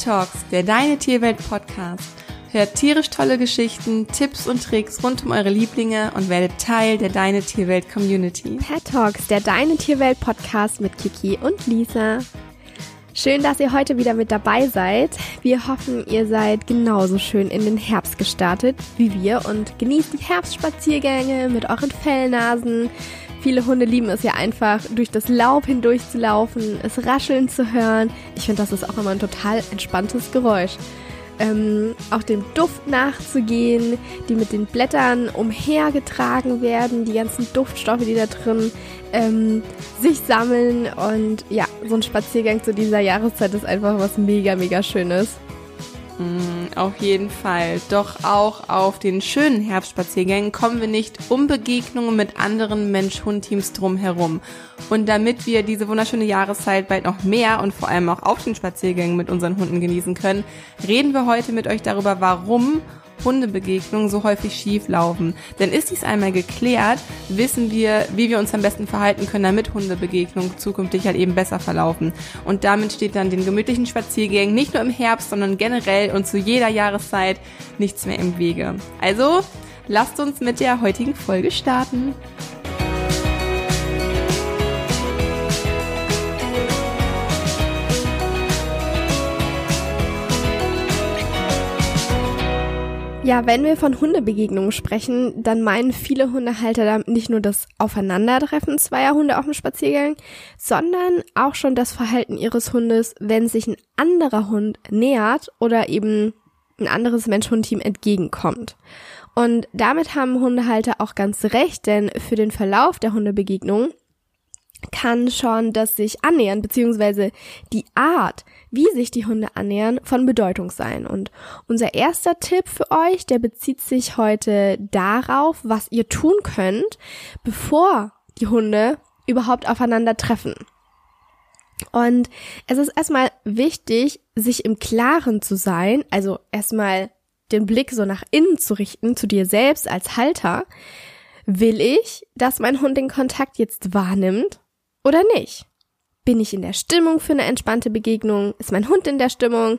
Talks, der Deine Tierwelt Podcast. Hört tierisch tolle Geschichten, Tipps und Tricks rund um eure Lieblinge und werdet Teil der Deine Tierwelt Community. Pet Talks, der Deine Tierwelt Podcast mit Kiki und Lisa. Schön, dass ihr heute wieder mit dabei seid. Wir hoffen, ihr seid genauso schön in den Herbst gestartet wie wir und genießt die Herbstspaziergänge mit euren Fellnasen, Viele Hunde lieben es ja einfach, durch das Laub hindurch zu laufen, es rascheln zu hören. Ich finde, das ist auch immer ein total entspanntes Geräusch. Ähm, auch dem Duft nachzugehen, die mit den Blättern umhergetragen werden, die ganzen Duftstoffe, die da drin ähm, sich sammeln. Und ja, so ein Spaziergang zu dieser Jahreszeit ist einfach was mega, mega Schönes. Mm, auf jeden Fall. Doch auch auf den schönen Herbstspaziergängen kommen wir nicht um Begegnungen mit anderen Mensch-Hund-Teams drumherum. Und damit wir diese wunderschöne Jahreszeit bald noch mehr und vor allem auch auf den Spaziergängen mit unseren Hunden genießen können, reden wir heute mit euch darüber, warum Hundebegegnungen so häufig schief laufen. Denn ist dies einmal geklärt, wissen wir, wie wir uns am besten verhalten können, damit Hundebegegnungen zukünftig halt eben besser verlaufen. Und damit steht dann den gemütlichen Spaziergängen nicht nur im Herbst, sondern generell und zu jeder Jahreszeit nichts mehr im Wege. Also, lasst uns mit der heutigen Folge starten. Ja, wenn wir von Hundebegegnungen sprechen, dann meinen viele Hundehalter damit nicht nur das Aufeinandertreffen zweier Hunde auf dem Spaziergang, sondern auch schon das Verhalten ihres Hundes, wenn sich ein anderer Hund nähert oder eben ein anderes Mensch-Hund-Team entgegenkommt. Und damit haben Hundehalter auch ganz recht, denn für den Verlauf der Hundebegegnung kann schon das sich annähern, beziehungsweise die Art, wie sich die Hunde annähern, von Bedeutung sein. Und unser erster Tipp für euch, der bezieht sich heute darauf, was ihr tun könnt, bevor die Hunde überhaupt aufeinander treffen. Und es ist erstmal wichtig, sich im Klaren zu sein, also erstmal den Blick so nach innen zu richten, zu dir selbst als Halter. Will ich, dass mein Hund den Kontakt jetzt wahrnimmt oder nicht? Bin ich in der Stimmung für eine entspannte Begegnung? Ist mein Hund in der Stimmung?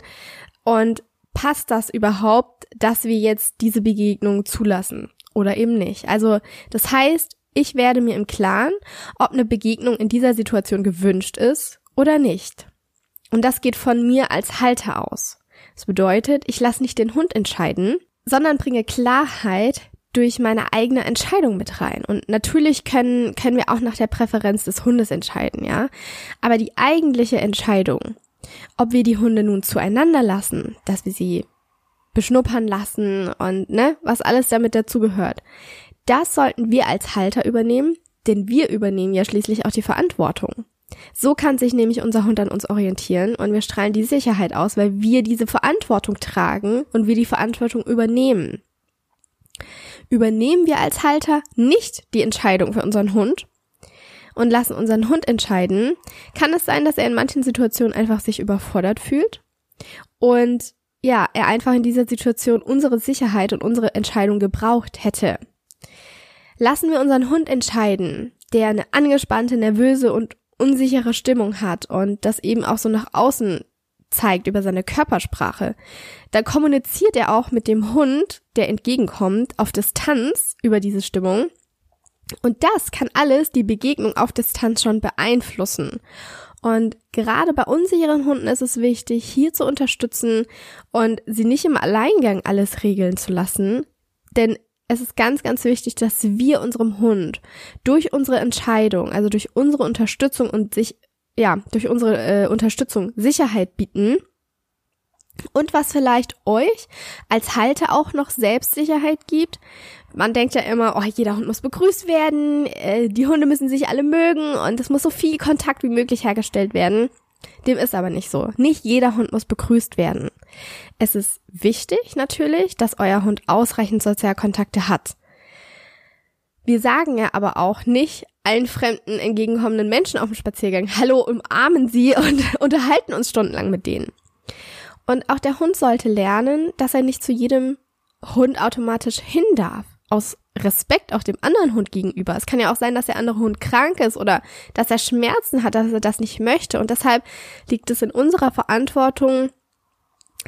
Und passt das überhaupt, dass wir jetzt diese Begegnung zulassen oder eben nicht? Also das heißt, ich werde mir im Klaren, ob eine Begegnung in dieser Situation gewünscht ist oder nicht. Und das geht von mir als Halter aus. Das bedeutet, ich lasse nicht den Hund entscheiden, sondern bringe Klarheit durch meine eigene Entscheidung mit rein. Und natürlich können, können wir auch nach der Präferenz des Hundes entscheiden, ja. Aber die eigentliche Entscheidung, ob wir die Hunde nun zueinander lassen, dass wir sie beschnuppern lassen und ne, was alles damit dazugehört, das sollten wir als Halter übernehmen, denn wir übernehmen ja schließlich auch die Verantwortung. So kann sich nämlich unser Hund an uns orientieren und wir strahlen die Sicherheit aus, weil wir diese Verantwortung tragen und wir die Verantwortung übernehmen übernehmen wir als Halter nicht die Entscheidung für unseren Hund und lassen unseren Hund entscheiden, kann es sein, dass er in manchen Situationen einfach sich überfordert fühlt und ja, er einfach in dieser Situation unsere Sicherheit und unsere Entscheidung gebraucht hätte. Lassen wir unseren Hund entscheiden, der eine angespannte, nervöse und unsichere Stimmung hat und das eben auch so nach außen zeigt über seine Körpersprache, dann kommuniziert er auch mit dem Hund, der entgegenkommt, auf Distanz über diese Stimmung. Und das kann alles die Begegnung auf Distanz schon beeinflussen. Und gerade bei unsicheren Hunden ist es wichtig, hier zu unterstützen und sie nicht im Alleingang alles regeln zu lassen. Denn es ist ganz, ganz wichtig, dass wir unserem Hund durch unsere Entscheidung, also durch unsere Unterstützung und sich ja, durch unsere äh, Unterstützung Sicherheit bieten. Und was vielleicht euch als Halter auch noch Selbstsicherheit gibt. Man denkt ja immer, oh, jeder Hund muss begrüßt werden, äh, die Hunde müssen sich alle mögen und es muss so viel Kontakt wie möglich hergestellt werden. Dem ist aber nicht so. Nicht jeder Hund muss begrüßt werden. Es ist wichtig natürlich, dass euer Hund ausreichend Sozialkontakte hat. Wir sagen ja aber auch nicht allen fremden entgegenkommenden Menschen auf dem Spaziergang, hallo, umarmen sie und unterhalten uns stundenlang mit denen. Und auch der Hund sollte lernen, dass er nicht zu jedem Hund automatisch hin darf. Aus Respekt auch dem anderen Hund gegenüber. Es kann ja auch sein, dass der andere Hund krank ist oder dass er Schmerzen hat, dass er das nicht möchte. Und deshalb liegt es in unserer Verantwortung,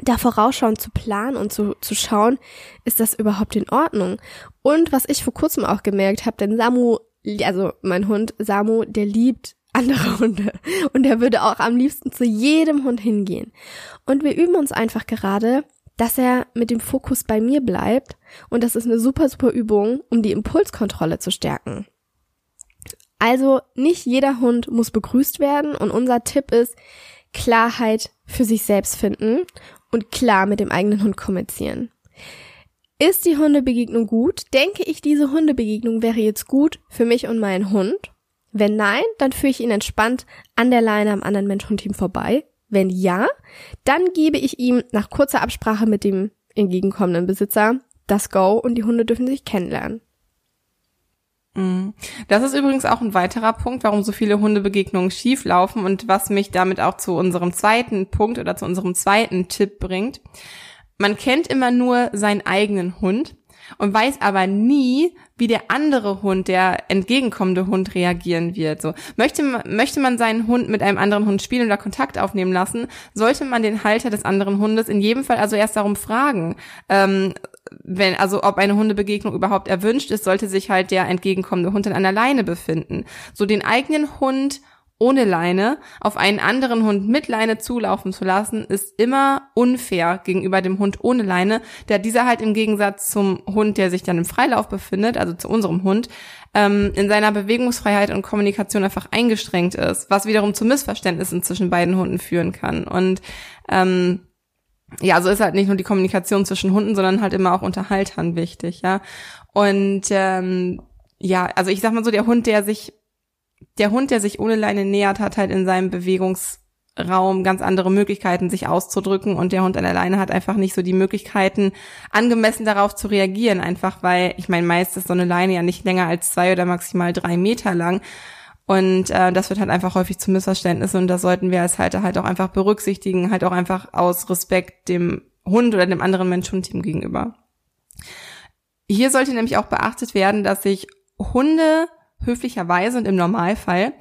da vorausschauend zu planen und zu, zu schauen, ist das überhaupt in Ordnung? Und was ich vor kurzem auch gemerkt habe, denn Samu, also mein Hund Samu, der liebt andere Hunde und er würde auch am liebsten zu jedem Hund hingehen. Und wir üben uns einfach gerade, dass er mit dem Fokus bei mir bleibt und das ist eine super, super Übung, um die Impulskontrolle zu stärken. Also nicht jeder Hund muss begrüßt werden und unser Tipp ist, Klarheit für sich selbst finden und klar mit dem eigenen Hund kommunizieren. Ist die Hundebegegnung gut? Denke ich, diese Hundebegegnung wäre jetzt gut für mich und meinen Hund? Wenn nein, dann führe ich ihn entspannt an der Leine am anderen Mensch-Hund-Team vorbei. Wenn ja, dann gebe ich ihm nach kurzer Absprache mit dem entgegenkommenden Besitzer das Go und die Hunde dürfen sich kennenlernen. Mhm. Das ist übrigens auch ein weiterer Punkt, warum so viele Hundebegegnungen schief laufen und was mich damit auch zu unserem zweiten Punkt oder zu unserem zweiten Tipp bringt. Man kennt immer nur seinen eigenen Hund und weiß aber nie, wie der andere Hund, der entgegenkommende Hund reagieren wird. So möchte man, möchte man seinen Hund mit einem anderen Hund spielen oder Kontakt aufnehmen lassen, sollte man den Halter des anderen Hundes in jedem Fall also erst darum fragen, ähm, wenn, also ob eine Hundebegegnung überhaupt erwünscht ist, sollte sich halt der entgegenkommende Hund an einer Leine befinden. So den eigenen Hund ohne Leine auf einen anderen Hund mit Leine zulaufen zu lassen, ist immer unfair gegenüber dem Hund ohne Leine, da dieser halt im Gegensatz zum Hund, der sich dann im Freilauf befindet, also zu unserem Hund, ähm, in seiner Bewegungsfreiheit und Kommunikation einfach eingeschränkt ist, was wiederum zu Missverständnissen zwischen beiden Hunden führen kann. Und ähm, ja, so ist halt nicht nur die Kommunikation zwischen Hunden, sondern halt immer auch unter Haltern wichtig, ja. Und ähm, ja, also ich sag mal so, der Hund, der sich, der Hund, der sich ohne Leine nähert, hat halt in seinem Bewegungsraum ganz andere Möglichkeiten, sich auszudrücken. Und der Hund an der Leine hat einfach nicht so die Möglichkeiten, angemessen darauf zu reagieren, einfach weil, ich meine, meist ist so eine Leine ja nicht länger als zwei oder maximal drei Meter lang. Und äh, das wird halt einfach häufig zu Missverständnissen. Und das sollten wir als Halter halt auch einfach berücksichtigen, halt auch einfach aus Respekt dem Hund oder dem anderen Mensch-Hund-Team gegenüber. Hier sollte nämlich auch beachtet werden, dass sich Hunde höflicherweise und im Normalfall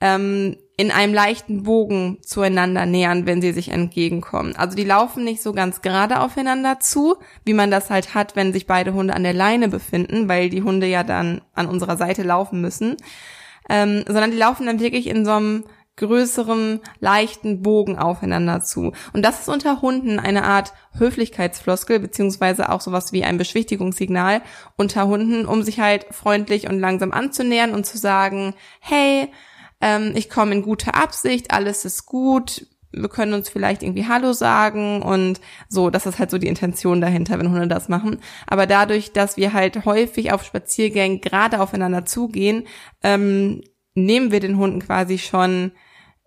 ähm, in einem leichten Bogen zueinander nähern, wenn sie sich entgegenkommen. Also die laufen nicht so ganz gerade aufeinander zu, wie man das halt hat, wenn sich beide Hunde an der Leine befinden, weil die Hunde ja dann an unserer Seite laufen müssen, ähm, sondern die laufen dann wirklich in so einem größeren, leichten Bogen aufeinander zu. Und das ist unter Hunden eine Art Höflichkeitsfloskel, beziehungsweise auch sowas wie ein Beschwichtigungssignal unter Hunden, um sich halt freundlich und langsam anzunähern und zu sagen, hey, ähm, ich komme in guter Absicht, alles ist gut, wir können uns vielleicht irgendwie Hallo sagen und so, das ist halt so die Intention dahinter, wenn Hunde das machen. Aber dadurch, dass wir halt häufig auf Spaziergängen gerade aufeinander zugehen, ähm, nehmen wir den Hunden quasi schon,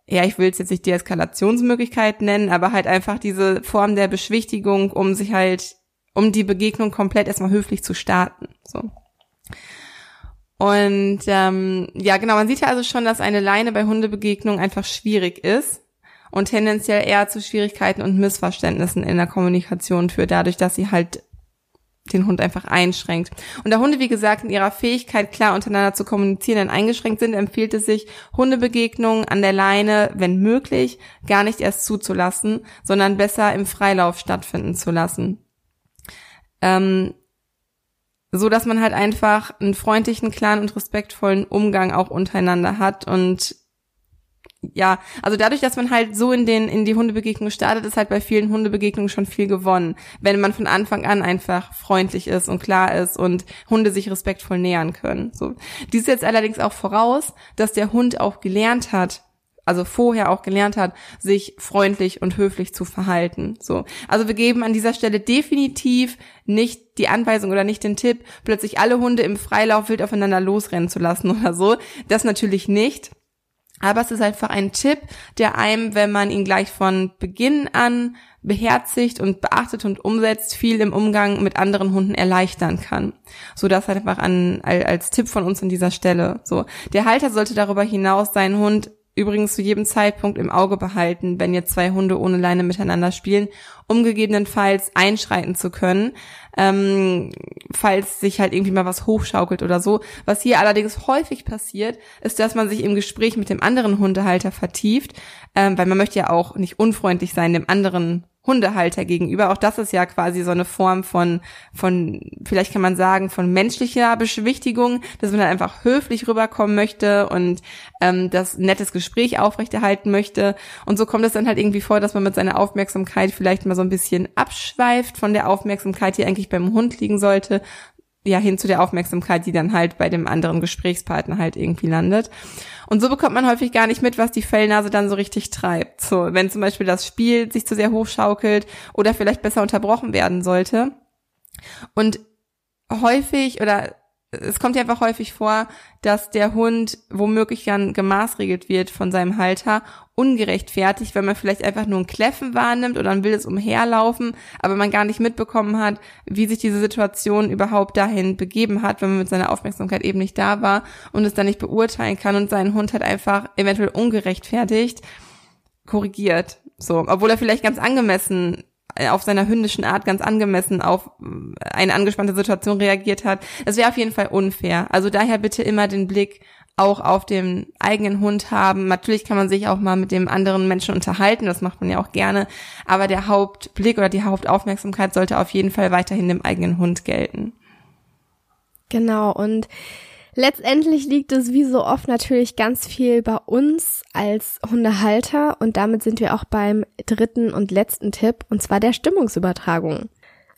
ja, ich will es jetzt nicht Deeskalationsmöglichkeit nennen, aber halt einfach diese Form der Beschwichtigung, um sich halt, um die Begegnung komplett erstmal höflich zu starten. So. Und ähm, ja, genau, man sieht ja also schon, dass eine Leine bei Hundebegegnungen einfach schwierig ist und tendenziell eher zu Schwierigkeiten und Missverständnissen in der Kommunikation führt, dadurch, dass sie halt den Hund einfach einschränkt. Und da Hunde, wie gesagt, in ihrer Fähigkeit, klar untereinander zu kommunizieren, eingeschränkt sind, empfiehlt es sich, Hundebegegnungen an der Leine, wenn möglich, gar nicht erst zuzulassen, sondern besser im Freilauf stattfinden zu lassen. Ähm, so dass man halt einfach einen freundlichen, klaren und respektvollen Umgang auch untereinander hat und ja, also dadurch, dass man halt so in den in die Hundebegegnung startet, ist halt bei vielen Hundebegegnungen schon viel gewonnen, wenn man von Anfang an einfach freundlich ist und klar ist und Hunde sich respektvoll nähern können. So, dies setzt allerdings auch voraus, dass der Hund auch gelernt hat, also vorher auch gelernt hat, sich freundlich und höflich zu verhalten. So. Also wir geben an dieser Stelle definitiv nicht die Anweisung oder nicht den Tipp, plötzlich alle Hunde im Freilauf wild aufeinander losrennen zu lassen oder so. Das natürlich nicht. Aber es ist einfach ein Tipp, der einem, wenn man ihn gleich von Beginn an beherzigt und beachtet und umsetzt, viel im Umgang mit anderen Hunden erleichtern kann. So das halt einfach an, als Tipp von uns an dieser Stelle. So. Der Halter sollte darüber hinaus seinen Hund übrigens zu jedem Zeitpunkt im Auge behalten, wenn jetzt zwei Hunde ohne Leine miteinander spielen, um gegebenenfalls einschreiten zu können, ähm, falls sich halt irgendwie mal was hochschaukelt oder so. Was hier allerdings häufig passiert, ist, dass man sich im Gespräch mit dem anderen Hundehalter vertieft, ähm, weil man möchte ja auch nicht unfreundlich sein dem anderen Hundehalter gegenüber. Auch das ist ja quasi so eine Form von, von, vielleicht kann man sagen, von menschlicher Beschwichtigung, dass man dann einfach höflich rüberkommen möchte und ähm, das nettes Gespräch aufrechterhalten möchte. Und so kommt es dann halt irgendwie vor, dass man mit seiner Aufmerksamkeit vielleicht mal so ein bisschen abschweift von der Aufmerksamkeit, die eigentlich beim Hund liegen sollte, ja hin zu der Aufmerksamkeit, die dann halt bei dem anderen Gesprächspartner halt irgendwie landet. Und so bekommt man häufig gar nicht mit, was die Fellnase dann so richtig treibt. So, wenn zum Beispiel das Spiel sich zu sehr hochschaukelt oder vielleicht besser unterbrochen werden sollte. Und häufig oder es kommt ja einfach häufig vor, dass der Hund womöglich dann gemaßregelt wird von seinem Halter, ungerechtfertigt, weil man vielleicht einfach nur ein Kläffen wahrnimmt oder ein wildes Umherlaufen, aber man gar nicht mitbekommen hat, wie sich diese Situation überhaupt dahin begeben hat, wenn man mit seiner Aufmerksamkeit eben nicht da war und es dann nicht beurteilen kann und seinen Hund halt einfach eventuell ungerechtfertigt korrigiert. So, obwohl er vielleicht ganz angemessen äh, auf seiner hündischen Art ganz angemessen auf äh, eine angespannte Situation reagiert hat. Das wäre auf jeden Fall unfair. Also daher bitte immer den Blick auch auf den eigenen Hund haben. Natürlich kann man sich auch mal mit dem anderen Menschen unterhalten, das macht man ja auch gerne, aber der Hauptblick oder die Hauptaufmerksamkeit sollte auf jeden Fall weiterhin dem eigenen Hund gelten. Genau, und Letztendlich liegt es wie so oft natürlich ganz viel bei uns als Hundehalter und damit sind wir auch beim dritten und letzten Tipp und zwar der Stimmungsübertragung.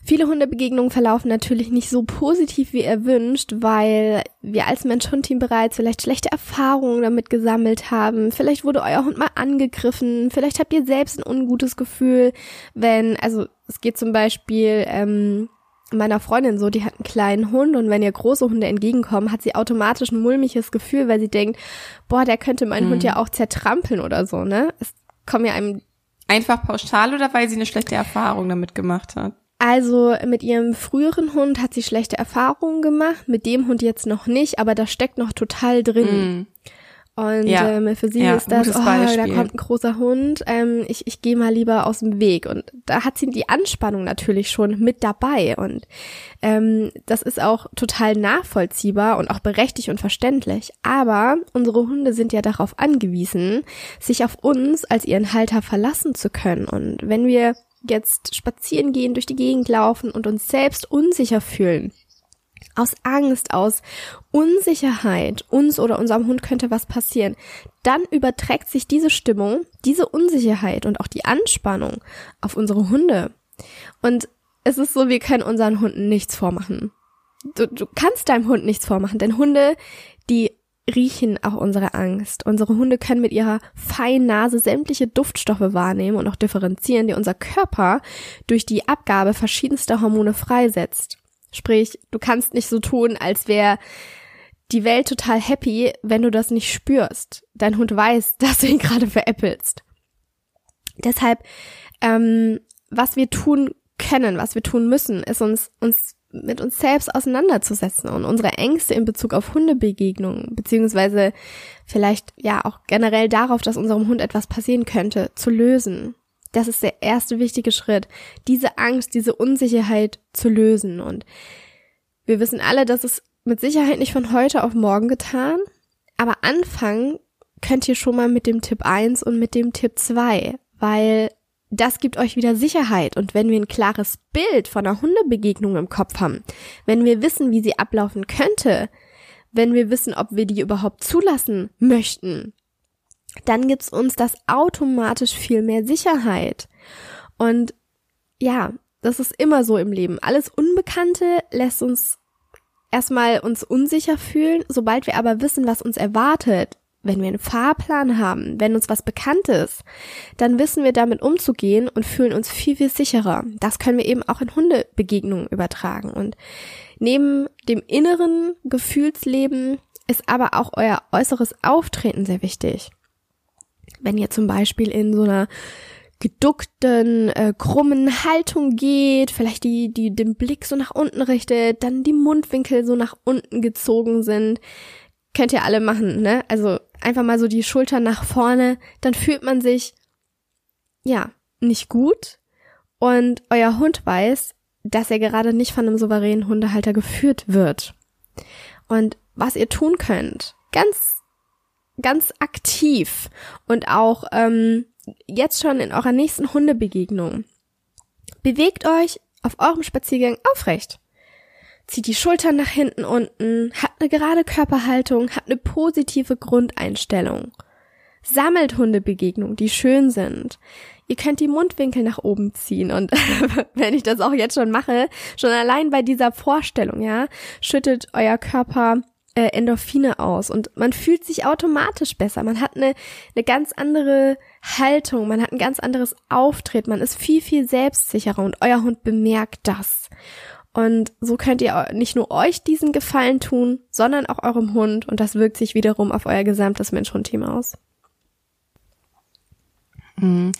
Viele Hundebegegnungen verlaufen natürlich nicht so positiv wie erwünscht, weil wir als Mensch-Hund-Team bereits vielleicht schlechte Erfahrungen damit gesammelt haben. Vielleicht wurde euer Hund mal angegriffen. Vielleicht habt ihr selbst ein ungutes Gefühl, wenn, also es geht zum Beispiel ähm, meiner Freundin so, die hat einen kleinen Hund und wenn ihr große Hunde entgegenkommen, hat sie automatisch ein mulmiges Gefühl, weil sie denkt, boah, der könnte meinen mhm. Hund ja auch zertrampeln oder so, ne? Es kommen ja einem einfach pauschal oder weil sie eine schlechte Erfahrung damit gemacht hat? Also mit ihrem früheren Hund hat sie schlechte Erfahrungen gemacht, mit dem Hund jetzt noch nicht, aber da steckt noch total drin. Mm. Und ja. ähm, für sie ja, ist das, oh, da kommt ein großer Hund, ähm, ich, ich gehe mal lieber aus dem Weg. Und da hat sie die Anspannung natürlich schon mit dabei. Und ähm, das ist auch total nachvollziehbar und auch berechtigt und verständlich. Aber unsere Hunde sind ja darauf angewiesen, sich auf uns als ihren Halter verlassen zu können. Und wenn wir jetzt spazieren gehen, durch die Gegend laufen und uns selbst unsicher fühlen, aus Angst, aus Unsicherheit, uns oder unserem Hund könnte was passieren, dann überträgt sich diese Stimmung, diese Unsicherheit und auch die Anspannung auf unsere Hunde. Und es ist so, wir können unseren Hunden nichts vormachen. Du, du kannst deinem Hund nichts vormachen, denn Hunde, die riechen auch unsere Angst. Unsere Hunde können mit ihrer feinen Nase sämtliche Duftstoffe wahrnehmen und auch differenzieren, die unser Körper durch die Abgabe verschiedenster Hormone freisetzt. Sprich, du kannst nicht so tun, als wäre die Welt total happy, wenn du das nicht spürst. Dein Hund weiß, dass du ihn gerade veräppelst. Deshalb, ähm, was wir tun können, was wir tun müssen, ist uns, uns mit uns selbst auseinanderzusetzen und unsere Ängste in Bezug auf Hundebegegnungen, beziehungsweise vielleicht ja auch generell darauf, dass unserem Hund etwas passieren könnte, zu lösen. Das ist der erste wichtige Schritt, diese Angst, diese Unsicherheit zu lösen. Und wir wissen alle, dass es mit Sicherheit nicht von heute auf morgen getan, aber anfangen könnt ihr schon mal mit dem Tipp 1 und mit dem Tipp 2, weil das gibt euch wieder Sicherheit. Und wenn wir ein klares Bild von einer Hundebegegnung im Kopf haben, wenn wir wissen, wie sie ablaufen könnte, wenn wir wissen, ob wir die überhaupt zulassen möchten, dann gibt's uns das automatisch viel mehr Sicherheit. Und ja, das ist immer so im Leben. Alles Unbekannte lässt uns erstmal uns unsicher fühlen. Sobald wir aber wissen, was uns erwartet, wenn wir einen Fahrplan haben, wenn uns was bekannt ist, dann wissen wir damit umzugehen und fühlen uns viel, viel sicherer. Das können wir eben auch in Hundebegegnungen übertragen. Und neben dem inneren Gefühlsleben ist aber auch euer äußeres Auftreten sehr wichtig. Wenn ihr zum Beispiel in so einer geduckten, äh, krummen Haltung geht, vielleicht die, die den Blick so nach unten richtet, dann die Mundwinkel so nach unten gezogen sind, könnt ihr alle machen, ne? Also einfach mal so die Schultern nach vorne, dann fühlt man sich, ja, nicht gut und euer Hund weiß, dass er gerade nicht von einem souveränen Hundehalter geführt wird. Und was ihr tun könnt, ganz ganz aktiv und auch ähm, jetzt schon in eurer nächsten Hundebegegnung Bewegt euch auf eurem Spaziergang aufrecht. Zieht die Schultern nach hinten unten, habt eine gerade Körperhaltung, habt eine positive Grundeinstellung. Sammelt Hundebegegnungen, die schön sind. Ihr könnt die Mundwinkel nach oben ziehen und wenn ich das auch jetzt schon mache, schon allein bei dieser Vorstellung, ja, schüttet euer Körper äh, Endorphine aus und man fühlt sich automatisch besser. Man hat eine, eine ganz andere Haltung, man hat ein ganz anderes Auftreten, man ist viel, viel selbstsicherer und euer Hund bemerkt das. Und so könnt ihr nicht nur euch diesen Gefallen tun, sondern auch eurem Hund und das wirkt sich wiederum auf euer gesamtes Mensch-Hund-Team aus. Mhm.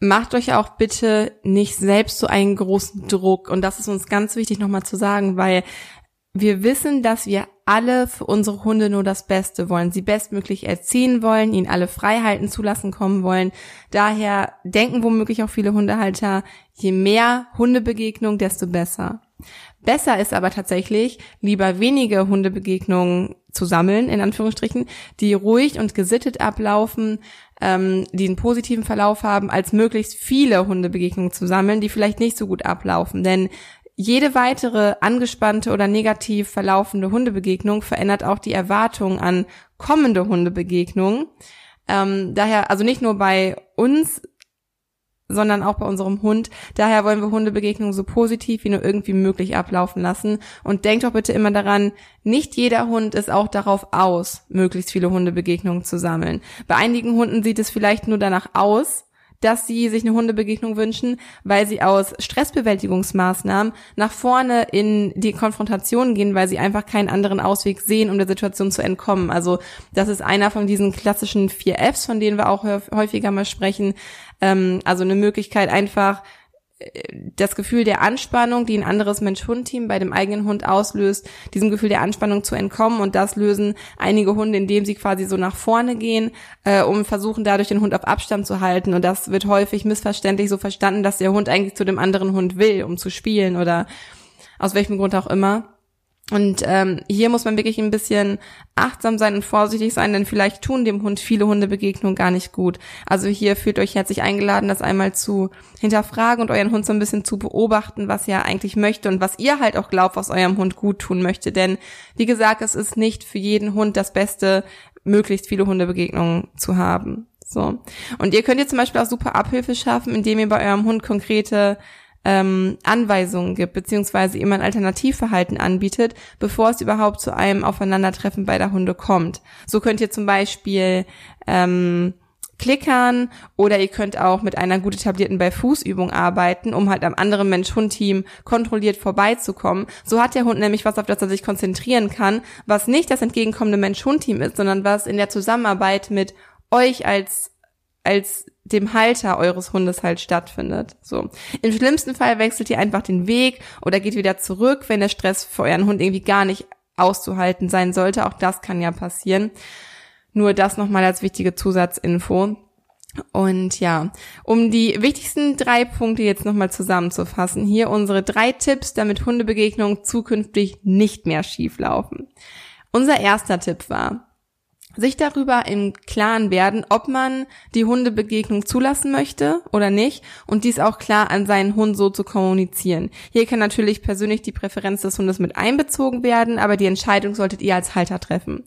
Macht euch auch bitte nicht selbst so einen großen Druck. Und das ist uns ganz wichtig nochmal zu sagen, weil wir wissen, dass wir alle für unsere Hunde nur das Beste wollen, sie bestmöglich erziehen wollen, ihnen alle Freiheiten zulassen kommen wollen. Daher denken womöglich auch viele Hundehalter, je mehr Hundebegegnung, desto besser. Besser ist aber tatsächlich, lieber wenige Hundebegegnungen zu sammeln, in Anführungsstrichen, die ruhig und gesittet ablaufen, ähm, die einen positiven Verlauf haben, als möglichst viele Hundebegegnungen zu sammeln, die vielleicht nicht so gut ablaufen. Denn jede weitere angespannte oder negativ verlaufende Hundebegegnung verändert auch die Erwartung an kommende Hundebegegnungen. Ähm, daher, also nicht nur bei uns sondern auch bei unserem Hund. Daher wollen wir Hundebegegnungen so positiv wie nur irgendwie möglich ablaufen lassen. Und denkt doch bitte immer daran, nicht jeder Hund ist auch darauf aus, möglichst viele Hundebegegnungen zu sammeln. Bei einigen Hunden sieht es vielleicht nur danach aus, dass sie sich eine Hundebegegnung wünschen, weil sie aus Stressbewältigungsmaßnahmen nach vorne in die Konfrontation gehen, weil sie einfach keinen anderen Ausweg sehen, um der Situation zu entkommen. Also das ist einer von diesen klassischen vier Fs, von denen wir auch häufiger mal sprechen. Ähm, also eine Möglichkeit einfach das Gefühl der Anspannung, die ein anderes Mensch-Hund-Team bei dem eigenen Hund auslöst, diesem Gefühl der Anspannung zu entkommen. Und das lösen einige Hunde, indem sie quasi so nach vorne gehen, äh, um versuchen dadurch den Hund auf Abstand zu halten. Und das wird häufig missverständlich so verstanden, dass der Hund eigentlich zu dem anderen Hund will, um zu spielen oder aus welchem Grund auch immer. Und ähm, hier muss man wirklich ein bisschen achtsam sein und vorsichtig sein, denn vielleicht tun dem Hund viele Hundebegegnungen gar nicht gut. Also hier fühlt euch herzlich eingeladen, das einmal zu hinterfragen und euren Hund so ein bisschen zu beobachten, was er eigentlich möchte und was ihr halt auch glaubt, was eurem Hund gut tun möchte. Denn wie gesagt, es ist nicht für jeden Hund das Beste, möglichst viele Hundebegegnungen zu haben. So. Und ihr könnt ihr zum Beispiel auch super Abhilfe schaffen, indem ihr bei eurem Hund konkrete ähm, Anweisungen gibt, beziehungsweise ihm ein Alternativverhalten anbietet, bevor es überhaupt zu einem Aufeinandertreffen beider Hunde kommt. So könnt ihr zum Beispiel ähm, klickern oder ihr könnt auch mit einer gut etablierten Bei-Fuß-Übung arbeiten, um halt am anderen Mensch-Hund-Team kontrolliert vorbeizukommen. So hat der Hund nämlich was, auf das er sich konzentrieren kann, was nicht das entgegenkommende Mensch-Hund-Team ist, sondern was in der Zusammenarbeit mit euch als als dem Halter eures Hundes halt stattfindet. So. Im schlimmsten Fall wechselt ihr einfach den Weg oder geht wieder zurück, wenn der Stress für euren Hund irgendwie gar nicht auszuhalten sein sollte. Auch das kann ja passieren. Nur das nochmal als wichtige Zusatzinfo. Und ja, um die wichtigsten drei Punkte jetzt nochmal zusammenzufassen, hier unsere drei Tipps, damit Hundebegegnungen zukünftig nicht mehr schief laufen. Unser erster Tipp war, sich darüber im Klaren werden, ob man die Hundebegegnung zulassen möchte oder nicht und dies auch klar an seinen Hund so zu kommunizieren. Hier kann natürlich persönlich die Präferenz des Hundes mit einbezogen werden, aber die Entscheidung solltet ihr als Halter treffen.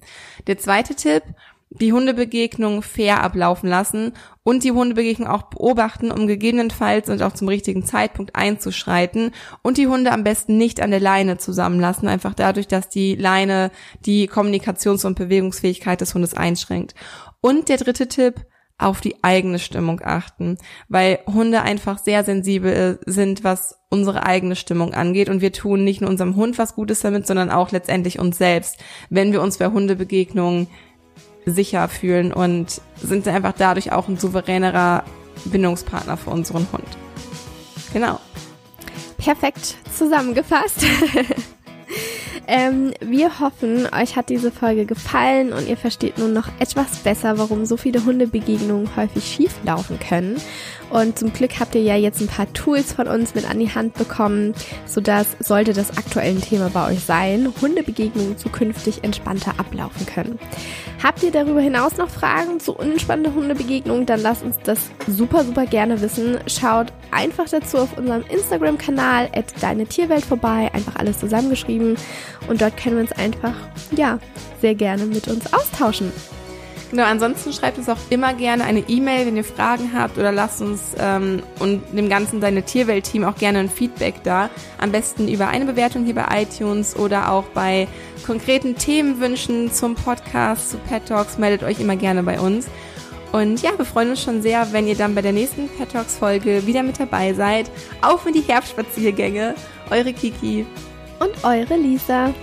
Der zweite Tipp, die Hundebegegnung fair ablaufen lassen und die Hundebegegnung auch beobachten, um gegebenenfalls und auch zum richtigen Zeitpunkt einzuschreiten und die Hunde am besten nicht an der Leine zusammenlassen, einfach dadurch, dass die Leine die Kommunikations- und Bewegungsfähigkeit des Hundes einschränkt. Und der dritte Tipp, auf die eigene Stimmung achten, weil Hunde einfach sehr sensibel sind, was unsere eigene Stimmung angeht und wir tun nicht nur unserem Hund was Gutes damit, sondern auch letztendlich uns selbst, wenn wir uns bei Hundebegegnungen sicher fühlen und sind einfach dadurch auch ein souveränerer Bindungspartner für unseren Hund. Genau. Perfekt zusammengefasst. ähm, wir hoffen, euch hat diese Folge gefallen und ihr versteht nun noch etwas besser, warum so viele Hundebegegnungen häufig schief laufen können. Und zum Glück habt ihr ja jetzt ein paar Tools von uns mit an die Hand bekommen, sodass, sollte das aktuelle Thema bei euch sein, Hundebegegnungen zukünftig entspannter ablaufen können. Habt ihr darüber hinaus noch Fragen zu unentspannten Hundebegegnungen, dann lasst uns das super, super gerne wissen. Schaut einfach dazu auf unserem Instagram-Kanal at deine Tierwelt vorbei, einfach alles zusammengeschrieben und dort können wir uns einfach, ja, sehr gerne mit uns austauschen. Genau, ansonsten schreibt uns auch immer gerne eine E-Mail, wenn ihr Fragen habt oder lasst uns ähm, und dem ganzen Deine Tierwelt-Team auch gerne ein Feedback da. Am besten über eine Bewertung hier bei iTunes oder auch bei konkreten Themenwünschen zum Podcast, zu Pet Talks, meldet euch immer gerne bei uns. Und ja, wir freuen uns schon sehr, wenn ihr dann bei der nächsten Pet Talks Folge wieder mit dabei seid. Auf in die Herbstspaziergänge. Eure Kiki. Und eure Lisa.